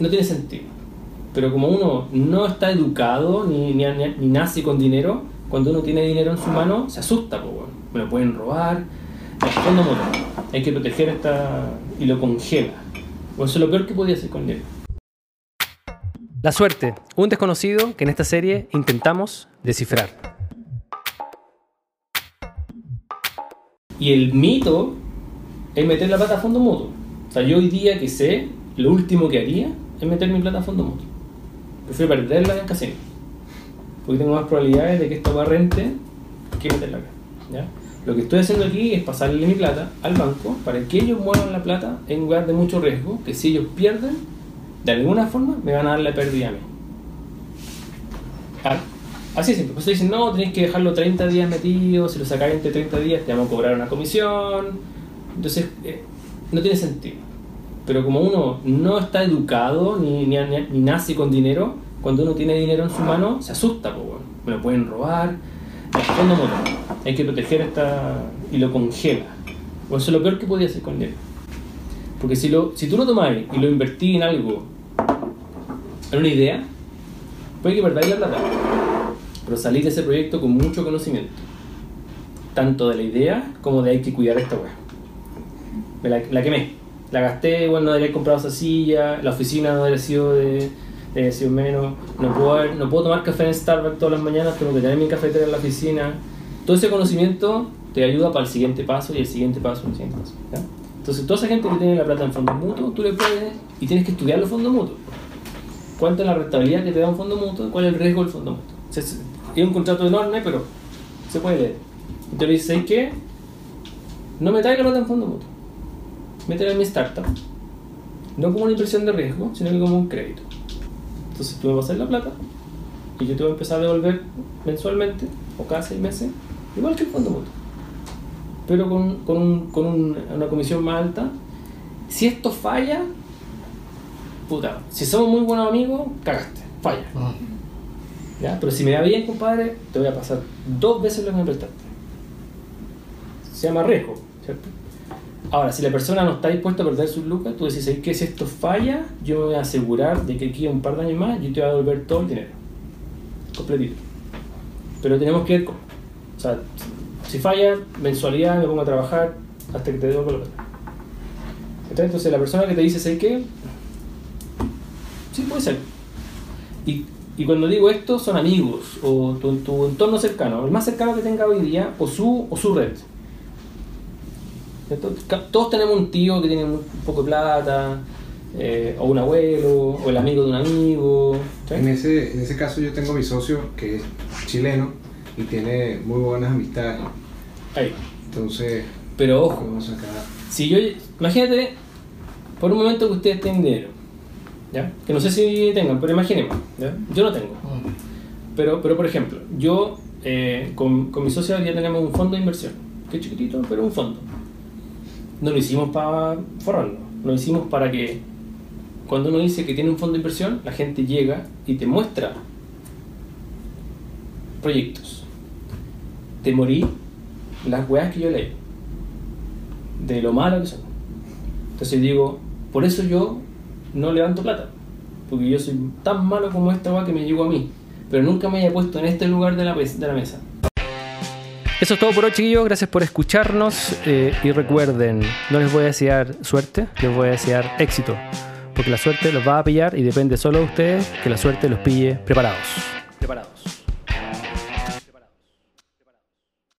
no tiene sentido. Pero como uno no está educado ni, ni, ni nace con dinero, cuando uno tiene dinero en su mano, se asusta, pues, bueno. me lo pueden robar. Fondo motor, hay que proteger esta y lo congela. O eso es lo peor que podía hacer con dinero. La suerte, un desconocido que en esta serie intentamos descifrar. Y el mito es meter la plata a fondo mutuo. O sea, yo hoy día que sé, lo último que haría es meter mi plata a fondo mutuo. Prefiero perderla en casino. Porque tengo más probabilidades de que esto va rente que meterla acá. ¿ya? Lo que estoy haciendo aquí es pasarle mi plata al banco para que ellos muevan la plata en lugar de mucho riesgo, que si ellos pierden, de alguna forma me van a dar la pérdida a mí. Ah, Así es simple. Pues dicen, no, tenéis que dejarlo 30 días metido, si lo sacáis entre 30 días te vamos a cobrar una comisión. Entonces, eh, no tiene sentido. Pero como uno no está educado ni, ni, ni nace con dinero, cuando uno tiene dinero en su mano, se asusta, pues, bueno. me lo pueden robar. Fondo hay que proteger esta y lo congela. O eso es lo peor que podía hacer con dinero. Porque si, lo, si tú lo tomáis y lo invertís en algo, en una idea, puede que perdáis la plata pero salí de ese proyecto con mucho conocimiento, tanto de la idea como de hay que cuidar esta web. Me la, la, quemé, la gasté, bueno, no debería comprado esa silla, la oficina no debería sido de, de sido menos, no puedo, no puedo tomar café en Starbucks todas las mañanas, tengo que tener mi cafetera en la oficina. Todo ese conocimiento te ayuda para el siguiente paso y el siguiente paso el siguiente paso. ¿ya? Entonces, toda esa gente que tiene la plata en fondos mutuos, tú le puedes y tienes que estudiar los fondos mutuos. ¿Cuánto es la rentabilidad que te da un fondo mutuo? ¿Cuál es el riesgo del fondo mutuo? es un contrato enorme, pero se puede leer. Entonces dices, qué? No me traiga plata en fondo mutuo. Métela en mi startup. No como una inversión de riesgo, sino como un crédito. Entonces tú me vas a hacer la plata y yo te voy a empezar a devolver mensualmente o cada seis meses, igual que el fondo mutuo. Pero con, con, un, con un, una comisión más alta. Si esto falla, puta, si somos muy buenos amigos, cagaste, falla. -huh. ¿Ya? Pero si me da bien, compadre, te voy a pasar dos veces lo que me prestaste. Se llama riesgo, ¿cierto? Ahora, si la persona no está dispuesta a perder sus lucas, tú decís, que si esto falla, yo me voy a asegurar de que aquí un par de años más yo te voy a devolver todo el dinero. Completito. Pero tenemos que ver cómo. O sea, si falla, mensualidad, me pongo a trabajar hasta que te devuelva la plata. Entonces, la persona que te dice, ¿sabes qué? Sí, puede ser. Y y cuando digo esto, son amigos o tu, tu, entorno cercano, el más cercano que tenga hoy día, o su, o su red. Entonces, todos tenemos un tío que tiene un poco de plata, eh, o un abuelo, o el amigo de un amigo. En ese, en ese caso yo tengo mi socio que es chileno y tiene muy buenas amistades. Ahí. Entonces, pero ojo, si yo, imagínate por un momento que ustedes tienen dinero ¿ya? Que no sé si tengan, pero imaginemos, ¿ya? Yo no tengo. Pero, pero por ejemplo, yo eh, con, con mi socia ya tenemos un fondo de inversión, que es chiquitito, pero un fondo. No lo hicimos para forrarlo, lo hicimos para que cuando uno dice que tiene un fondo de inversión, la gente llega y te muestra proyectos. Te morí las weas que yo leí, de lo malo que son. Entonces digo, por eso yo no levanto plata. Porque yo soy tan malo como esta va que me llegó a mí. Pero nunca me haya puesto en este lugar de la mesa. Eso es todo por hoy, chiquillos. Gracias por escucharnos. Eh, y recuerden, no les voy a desear suerte, les voy a desear éxito. Porque la suerte los va a pillar y depende solo de ustedes que la suerte los pille preparados. Preparados.